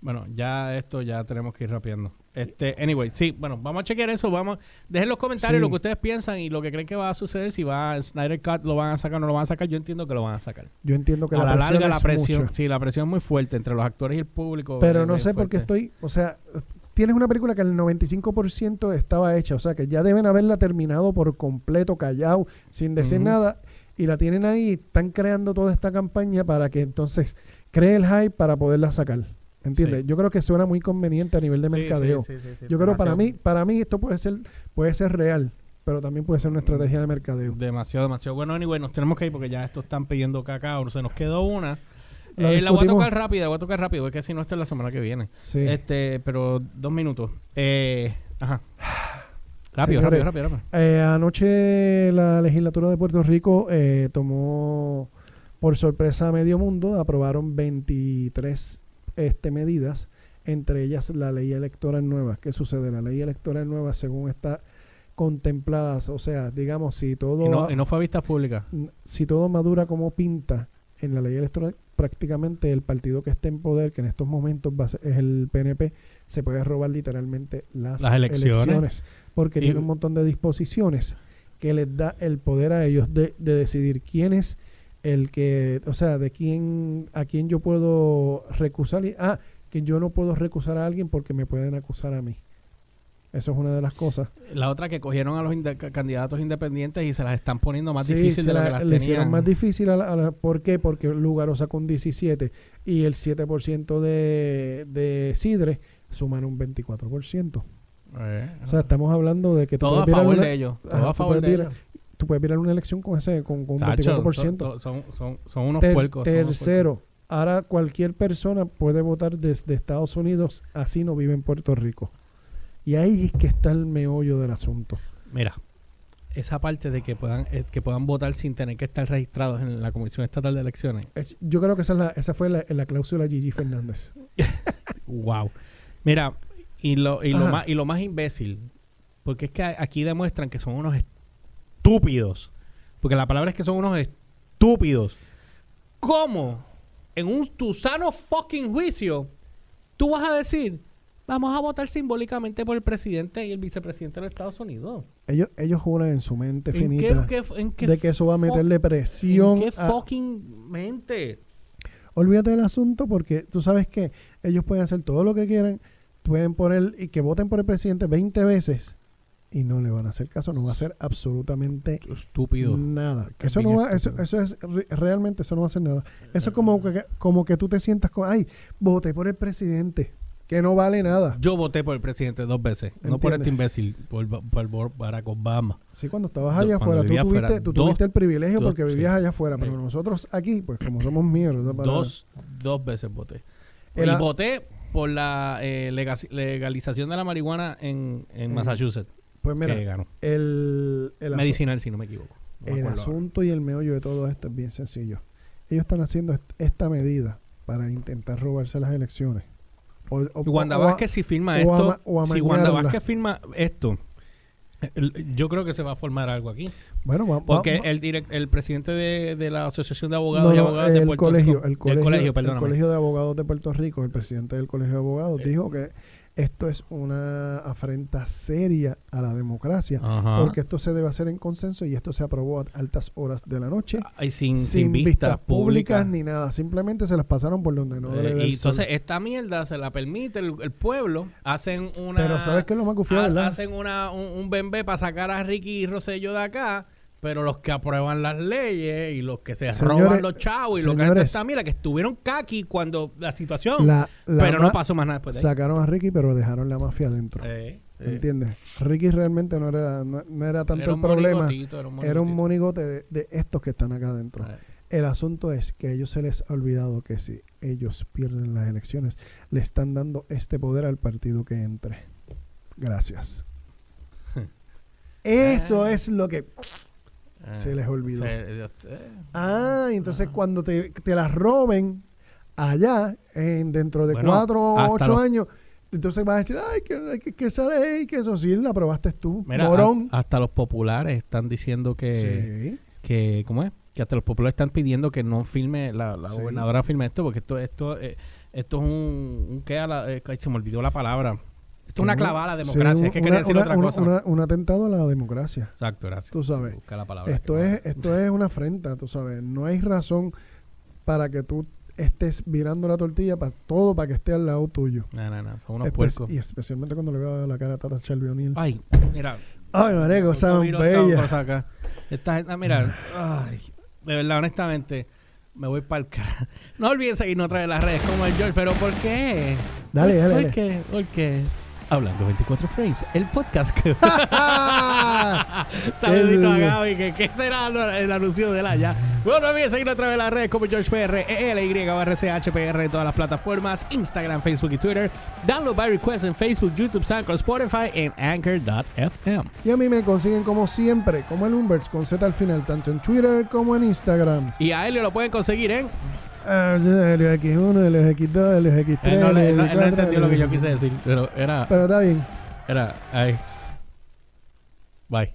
Bueno, ya esto ya tenemos que ir rapeando. Este, anyway, sí, bueno, vamos a chequear eso, vamos, dejen los comentarios Sí. lo que ustedes piensan y lo que creen que va a suceder, si va Snyder Cut lo van a sacar o no lo van a sacar, yo entiendo que lo van a sacar. yo entiendo que a la, la, presión larga la es presión, mucha. sí, la presión es muy fuerte entre los actores y el público. pero no sé por qué estoy o sea tienes una película que el 95% estaba hecha o sea que ya deben haberla terminado por completo callado sin decir nada y la tienen ahí están creando toda esta campaña para que entonces cree el hype para poderla sacar ¿entiendes? Sí. yo creo que suena muy conveniente a nivel de Sí, mercadeo sí, yo creo para demasiado. mí para mí esto puede ser puede ser real pero también puede ser una estrategia de mercadeo Demasiado, demasiado. Bueno, anyway, nos tenemos que ir porque ya esto están pidiendo cacao. Se nos quedó una. La Eh, la voy a tocar rápida, la voy a tocar rápido, porque si no, esta es la semana que viene. Este, pero dos minutos. Eh, ajá. Rápido, Señores, rápido, rápido, rápido. Eh, anoche la legislatura de Puerto Rico eh, tomó por sorpresa a medio mundo, aprobaron 23 este, medidas, entre ellas la ley electoral nueva. ¿Qué sucede? La ley electoral nueva, según está contemplada, o sea, digamos, si todo, Y no, y no fue a vistas públicas. si todo madura como pinta en la ley electoral, prácticamente el partido que esté en poder, que en estos momentos va a ser- es el PNP, se puede robar literalmente las, Las elecciones. porque Y- tiene un montón de disposiciones que les da el poder a ellos de, de decidir quién es el que, o sea, de quién, a quién yo puedo recusar y, ah, que yo no puedo recusar a alguien porque me pueden acusar a mí. Eso es una de las cosas. La otra que cogieron a los candidatos independientes y se las están poniendo más Sí, difícil de lo la- que las le hicieron tenían. más difícil a la, a la- ¿Por qué? Porque Lugaro sacó un 17 y el 7% de, de Sidre suman un 24%. Eh, O sea, estamos hablando de que todo a favor de ellos. Todo Ajá, a favor de ellos. Tú puedes virar una elección con ese con, con un Tacho, 24%. son, son, son, son unos Ter- puercos. unos tercero, ahora cualquier persona puede votar desde Estados Unidos, así no vive en Puerto Rico. Y ahí es que está el meollo del asunto. Mira, esa parte de que puedan eh, que puedan votar sin tener que estar registrados en la Comisión Estatal de Elecciones. Es- yo creo que esa, es la- esa fue la, la cláusula Gigi Fernández. Wow. Mira, y lo, y, lo más, y lo más imbécil, porque es que aquí demuestran que son unos estúpidos. Porque la palabra es que son unos estúpidos. ¿Cómo? En un tu sano fucking juicio, tú vas a decir, vamos a votar simbólicamente por el presidente y el vicepresidente de los Estados Unidos. Ellos, ellos juran en su mente ¿En finita qué- en qué de que eso va a meterle presión. ¿En qué a- fucking mente? Olvídate del asunto porque tú sabes que ellos pueden hacer todo lo que quieran, pueden poner y que voten por el presidente 20 veces y no le van a hacer caso, no va a hacer absolutamente Estúpido. nada. Eso no va, eso, eso es re- realmente eso no va a hacer nada. Eso es como que, como que tú te sientas con, ay, voté por el presidente, que no vale nada. Yo voté por el presidente dos veces. No por este imbécil, por, por- por Barack Obama. Sí, cuando estabas allá afuera, tú tuviste, tú dos- tuviste el privilegio dos, porque sí. vivías allá afuera, pero Sí. nosotros aquí, pues como somos mierda, para- Dos, dos veces voté. Y voté por la eh, lega- legalización de la marihuana en, en Massachusetts, pues mira, que ganó. el, el Medicinal, si no me equivoco. No me El acuerdo ahora. asunto y el meollo de todo esto es bien sencillo. Ellos están haciendo est- esta medida para intentar robarse las elecciones. O, o- Y Wanda o Vázquez si firma esto, si Wanda. Vázquez firma esto, el- yo creo que se va a formar algo aquí. bueno, va- Porque va- el direct, el presidente de, de la Asociación de Abogados no, y Abogadas de el Puerto colegio, Rico, el colegio, del colegio, el colegio de abogados de Puerto Rico, el presidente del colegio de abogados Eh. dijo que esto es una afrenta seria a la democracia, Ajá. porque esto se debe hacer en consenso y esto se aprobó a altas horas de la noche. Ay, sin, Sin, sin vistas vistas públicas públicas ni nada, simplemente se las pasaron por donde no Eh, debe y entonces sol. esta mierda se la permite el, el pueblo, hacen una Pero ¿sabes qué es lo más gufiado, verdad? hacen una un, un bembé para sacar a Ricky Rosello de acá, Pero los que aprueban las leyes y los que se Señores, roban los chavos y los que señores. está, mira, que estuvieron kaki cuando la situación. La- la pero no pasó más nada después de ahí. Sacaron a Ricky, pero dejaron la mafia adentro. Eh, eh. ¿Entiendes? Ricky realmente no era, no, no era tanto Era el un problema. era un Era un monigote de, de estos que están acá adentro. Eh. El asunto es que a ellos se les ha olvidado que si ellos pierden las elecciones, le están dando este poder al partido que entre. Gracias. Eso es lo que... Se les olvidó. Se- eh, Ah, y entonces cuando te, te las roben allá, en, dentro de Bueno, cuatro o ocho años, entonces vas a decir, ay, que, que, que esa ley, que eso sí, la aprobaste tú, Mira, morón. a- hasta los populares están diciendo que, sí. que ¿cómo es? Que hasta los populares están pidiendo que no filme, la, la Sí. gobernadora filme esto, porque esto, esto, eh, esto es un, un ¿qué? A la- eh, se me olvidó la palabra. Esto es una clavada a la Sí, democracia, es que una- quería decir una- otra una- cosa. un atentado a la democracia. Exacto, gracias. Tú sabes. Busca la palabra Esto es, esto es una afrenta, tú sabes. No hay razón para que tú estés virando la tortilla para todo para que esté al lado tuyo. No, no, no, son unos Espe- puercos. y especialmente cuando le veo la cara a Tata Shelby O'Neill. Ay, mira. Ay, Otro virus, otra bella. Esta gente, ah, mira, ay, de verdad, honestamente, me voy para el cara. No olviden seguirnos otra vez en las redes como el George, pero ¿por qué? Dale, dale, ¿Por dale. qué? ¿Por qué? Hablando 24 frames, el podcast que... Saludito a Gaby, que, que será el, anuncio de la ya. Bueno, no olviden seguirnos otra vez en las redes como George PR, ELY, HPR en todas las plataformas, Instagram, Facebook y Twitter. Download by request en Facebook, YouTube, SoundCloud, Spotify en Anchor.fm. Y a mí me consiguen como siempre, como el Umbers, con Z al final, tanto en Twitter como en Instagram. Y a Helio lo pueden conseguir en... Ah, sí, el X1, el X2, el X3. Él no, él no- él no X4, entendió lo que yo quise decir, pero era... Pero está bien. Era... Ahí. Bye.